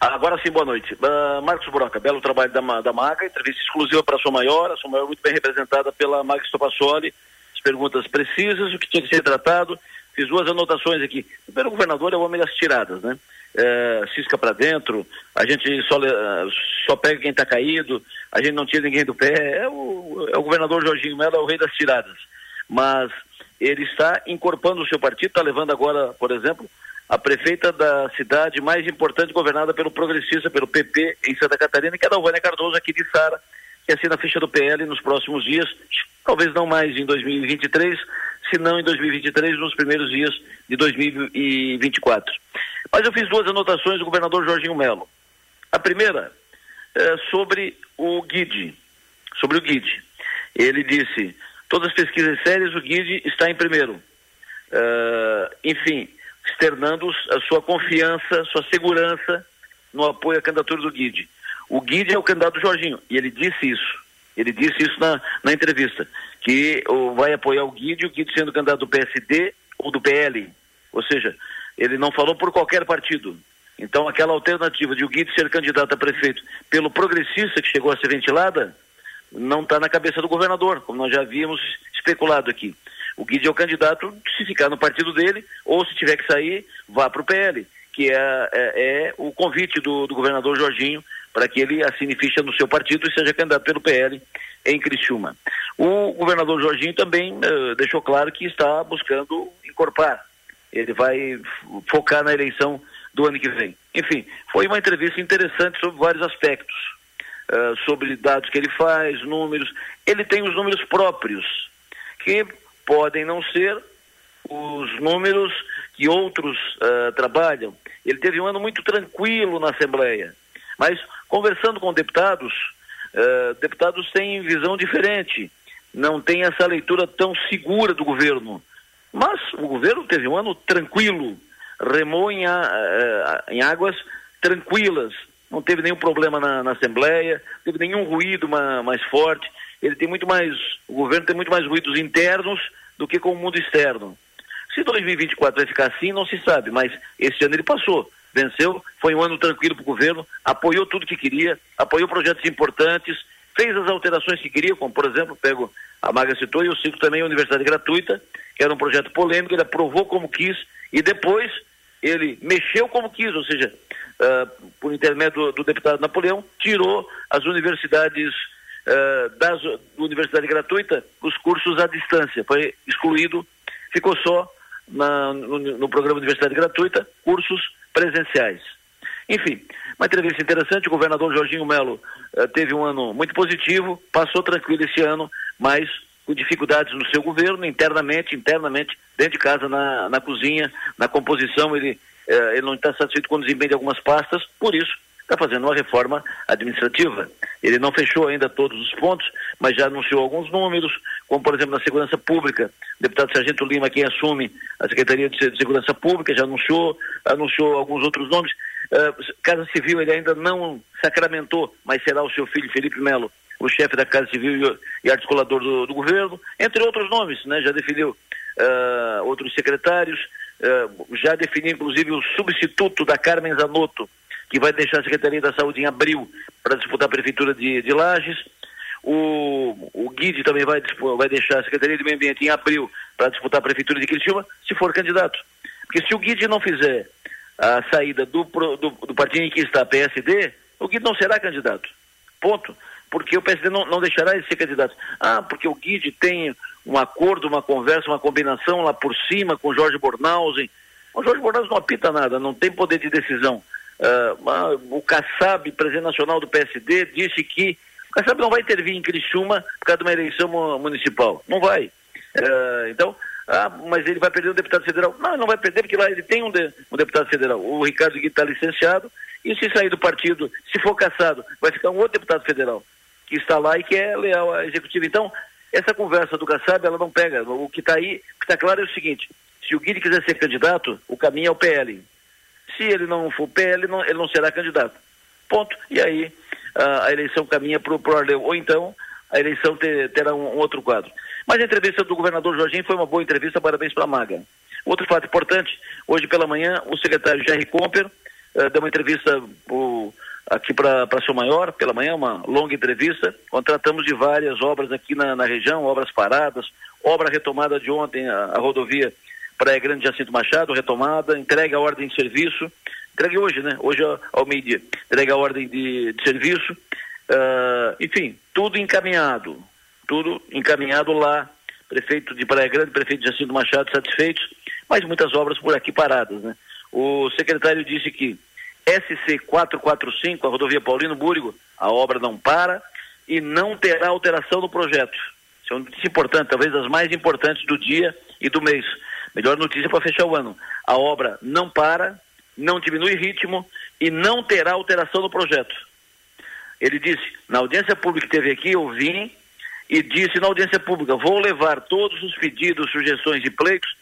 Agora sim, boa noite. Uh, Marcos Broca, belo trabalho da, da Maga, entrevista exclusiva para a sua maior, a sua maior muito bem representada pela Maga Stopassoli, as perguntas precisas, o que tinha que ser tratado. Fiz duas anotações aqui. Primeiro, o governador é o homem das tiradas, né? É, cisca para dentro, a gente só, só pega quem está caído, a gente não tira ninguém do pé. É o, é o governador Jorginho Mello, é o rei das tiradas. Mas ele está encorpando o seu partido, está levando agora, por exemplo, a prefeita da cidade mais importante governada pelo progressista, pelo PP em Santa Catarina, que é a Dalvânia Cardoso aqui de Sara, que assina a ficha do PL nos próximos dias, talvez não mais em 2023, se não em 2023, nos primeiros dias de 2024. Mas eu fiz duas anotações do governador Jorginho Melo. A primeira é sobre o Guide, sobre o Guide. Ele disse, todas as pesquisas sérias, o Guide está em primeiro. Uh, enfim, externando a sua confiança, sua segurança no apoio à candidatura do Guide. O Guide é o candidato Jorginho, e ele disse isso. Ele disse isso na, na entrevista, que vai apoiar o Guide, o Guide sendo candidato do PSD ou do PL. Ou seja, ele não falou por qualquer partido. Então, aquela alternativa de o Guide ser candidato a prefeito pelo progressista que chegou a ser ventilada, não está na cabeça do governador, como nós já havíamos especulado aqui. O Guide é o candidato, se ficar no partido dele, ou se tiver que sair, vá para o PL, que é, é, é, o convite do, do governador Jorginho para que ele assine ficha no seu partido e seja candidato pelo PL em Criciúma. O governador Jorginho também uh, deixou claro que está buscando incorporar. Ele vai focar na eleição do ano que vem. Enfim, foi uma entrevista interessante sobre vários aspectos. Uh, sobre dados que ele faz, números. Ele tem os números próprios, que podem não ser os números que outros uh, trabalham. Ele teve um ano muito tranquilo na Assembleia. Mas, conversando com deputados, uh, deputados têm visão diferente, não tem essa leitura tão segura do governo. Mas o governo teve um ano tranquilo, remou em, uh, em águas tranquilas, não teve nenhum problema na, na Assembleia, teve nenhum ruído ma, mais forte. Ele tem muito mais, o governo tem muito mais ruídos internos do que com o mundo externo. Se 2024 vai ficar assim, não se sabe, mas esse ano ele passou venceu, foi um ano tranquilo para o governo, apoiou tudo que queria, apoiou projetos importantes, fez as alterações que queria, como por exemplo, pego a Maga citou, e eu cito também a Universidade Gratuita, que era um projeto polêmico, ele aprovou como quis, e depois ele mexeu como quis, ou seja, uh, por intermédio do, do, deputado Napoleão, tirou as universidades uh, das Universidade Gratuita, os cursos à distância, foi excluído, ficou só na, no, no programa Universidade Gratuita, cursos presenciais. Enfim, uma entrevista interessante. O governador Jorginho Melo uh, teve um ano muito positivo, passou tranquilo esse ano, mas com dificuldades no seu governo, internamente, internamente, dentro de casa, na, na cozinha, na composição, ele, uh, ele não está satisfeito com o desempenho de algumas pastas, por isso está fazendo uma reforma administrativa. Ele não fechou ainda todos os pontos, mas já anunciou alguns números, como por exemplo na segurança pública, o deputado Sargento Lima, quem assume a Secretaria de Segurança Pública, já anunciou, anunciou alguns outros nomes. Uh, Casa Civil ele ainda não sacramentou, mas será o seu filho Felipe Melo, o chefe da Casa Civil e articulador do, do governo, entre outros nomes, né? Já definiu uh, outros secretários, uh, já definiu inclusive o substituto da Carmen Zanotto, que vai deixar a Secretaria da Saúde em abril para disputar a Prefeitura de, de Lages. O, o Guide também vai, vai deixar a Secretaria de Meio Ambiente em abril para disputar a Prefeitura de Criciúma, se for candidato. Porque se o Guide não fizer a saída do, do, do partido em que está, PSD, o Guide não será candidato. Ponto. Porque o PSD não, não deixará de ser candidato. Ah, porque o Guide tem um acordo, uma conversa, uma combinação lá por cima com Jorge Bornhausen. O Jorge Bornhausen não apita nada, não tem poder de decisão. Uh, o Kassab, presidente nacional do PSD, disse que o Kassab não vai intervir em Criciúma por causa de uma eleição municipal. Não vai. Uh, então, ah, mas ele vai perder o deputado federal. Não, não vai perder, porque lá ele tem um, de, um deputado federal. O Ricardo Guido está licenciado, e se sair do partido, se for caçado, vai ficar um outro deputado federal, que está lá e que é leal à executiva. Então, essa conversa do Kassab, ela não pega. O que está aí, o que está claro é o seguinte, se o Guilherme quiser ser candidato, o caminho é o PL. Se ele não for PL, ele não, ele não será candidato. Ponto. E aí a, a eleição caminha para o Arleu. Ou então a eleição ter, terá um, um, outro quadro. Mas a entrevista do governador Jorginho foi uma boa entrevista, parabéns para a Maga. Outro fato importante, hoje pela manhã, o secretário Jerry Comper uh, deu uma entrevista o, aqui para São Maior, pela manhã, uma longa entrevista. Contratamos de várias obras aqui na, na região, obras paradas, obra retomada de ontem, a, a rodovia Praia Grande Jacinto Machado, retomada, entrega a ordem de serviço, entregue hoje, né? Hoje ao, meio-dia, entrega a ordem de, de serviço. Uh, enfim, tudo encaminhado, tudo encaminhado lá. Prefeito de Praia Grande, prefeito de Jacinto Machado satisfeitos, mas muitas obras por aqui paradas, né? O secretário disse que SC 445, a rodovia Paulino Búrigo, a obra não para e não terá alteração no projeto. Isso é notícia importante, talvez das mais importantes do dia e do mês. Melhor notícia para fechar o ano. A obra não para, não diminui ritmo e não terá alteração no projeto. Ele disse, na audiência pública que teve aqui, eu vim e disse na audiência pública, vou levar todos os pedidos, sugestões e pleitos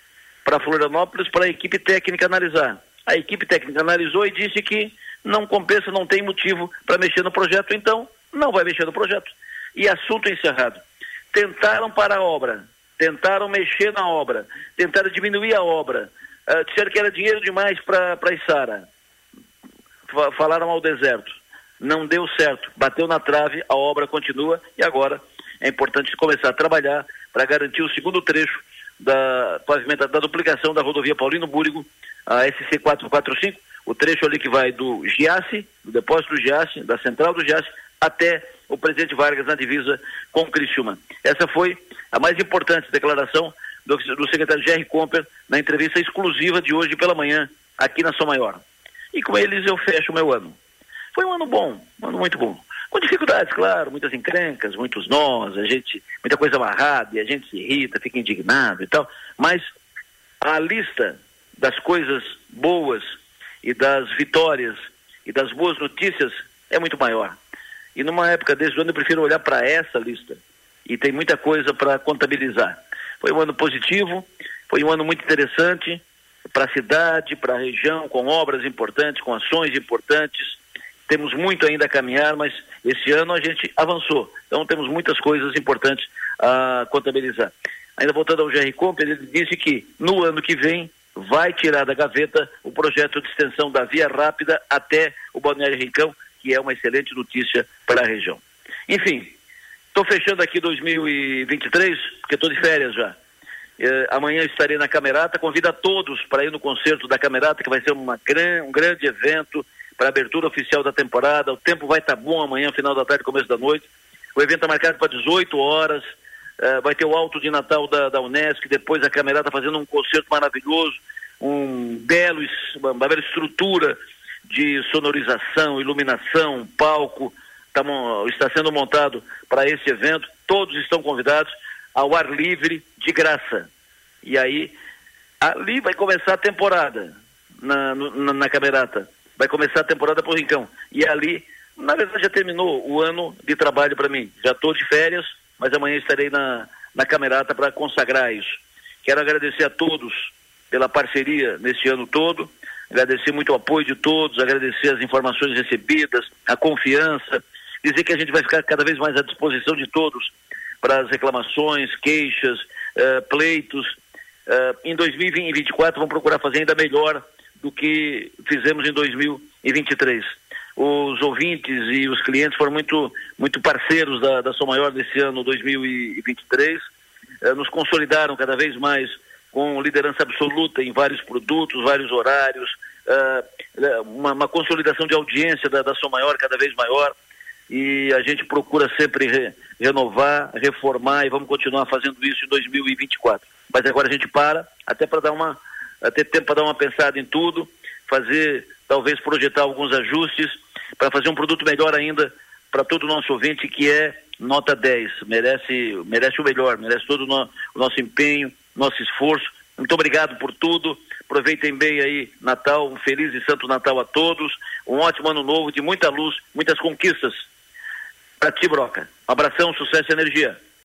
para Florianópolis para a equipe técnica analisar. A equipe técnica analisou e disse que não compensa, não tem motivo para mexer no projeto, então não vai mexer no projeto. E assunto encerrado. Tentaram para a obra, tentaram mexer na obra, tentaram diminuir a obra, uh, disseram que era dinheiro demais para a Isara. Falaram ao deserto. Não deu certo, bateu na trave, a obra continua e agora é importante começar a trabalhar para garantir o segundo trecho da pavimenta, da duplicação da rodovia Paulino Búrigo, a SC 445, o trecho ali que vai do Giasse, do depósito do Giasse, da central do Giasse, até o presidente Vargas na divisa com o Criciúma. Essa foi a mais importante declaração do, do secretário Jerry Comper na entrevista exclusiva de hoje pela manhã, aqui na São Maior. E com eles eu fecho o meu ano. Foi um ano bom, um ano muito bom. Com dificuldades, claro, muitas encrencas, muitos nós, a gente, muita coisa amarrada e a gente se irrita, fica indignado e tal. Mas a lista das coisas boas e das vitórias e das boas notícias é muito maior. E numa época desse ano eu prefiro olhar para essa lista. E tem muita coisa para contabilizar. Foi um ano positivo, foi um ano muito interessante para a cidade, para a região, com obras importantes, com ações importantes. Temos muito ainda a caminhar, mas esse ano a gente avançou. Então temos muitas coisas importantes a contabilizar. Ainda voltando ao Jerry Comper, ele disse que no ano que vem vai tirar da gaveta o projeto de extensão da Via Rápida até o Balneário Rincão, que é uma excelente notícia para a região. Enfim, estou fechando aqui 2023, porque estou de férias já. Eh, amanhã estarei na Camerata, convido a todos para ir no concerto da Camerata, que vai ser gran, um grande evento para a abertura oficial da temporada. O tempo vai estar tá bom amanhã, final da tarde, começo da noite. O evento está marcado para 18 horas. Uh, vai ter o alto de Natal da, da Unesco, depois a Camerata fazendo um concerto maravilhoso, um belo, uma bela estrutura de sonorização, iluminação, palco, tá, está sendo montado para esse evento. Todos estão convidados ao ar livre, de graça. E aí, ali vai começar a temporada na, na, na Camerata. Vai começar a temporada por Rincão. E ali, na verdade, já terminou o ano de trabalho para mim. Já estou de férias, mas amanhã estarei na, na Camerata para consagrar isso. Quero agradecer a todos pela parceria nesse ano todo, agradecer muito o apoio de todos, agradecer as informações recebidas, a confiança, dizer que a gente vai ficar cada vez mais à disposição de todos para as reclamações, queixas, uh, pleitos. Uh, em 2024 vamos procurar fazer ainda melhor do que fizemos em 2023 os ouvintes e os clientes foram muito, muito parceiros da, da Som Maior nesse ano 2023, eh, nos consolidaram cada vez mais com liderança absoluta em vários produtos, vários horários, eh, uma, uma, consolidação de audiência da, da Maior cada vez maior e a gente procura sempre re, renovar, reformar e vamos continuar fazendo isso em 2024. Mas agora a gente para, até para dar uma, ter tempo para dar uma pensada em tudo, fazer, talvez projetar alguns ajustes para fazer um produto melhor ainda para todo o nosso ouvinte, que é nota 10. Merece, merece o melhor, merece todo o, no, o nosso empenho, nosso esforço. Muito obrigado por tudo. Aproveitem bem aí Natal, um feliz e santo Natal a todos. Um ótimo ano novo de muita luz, muitas conquistas. Para ti, Broca. Abração, sucesso e energia.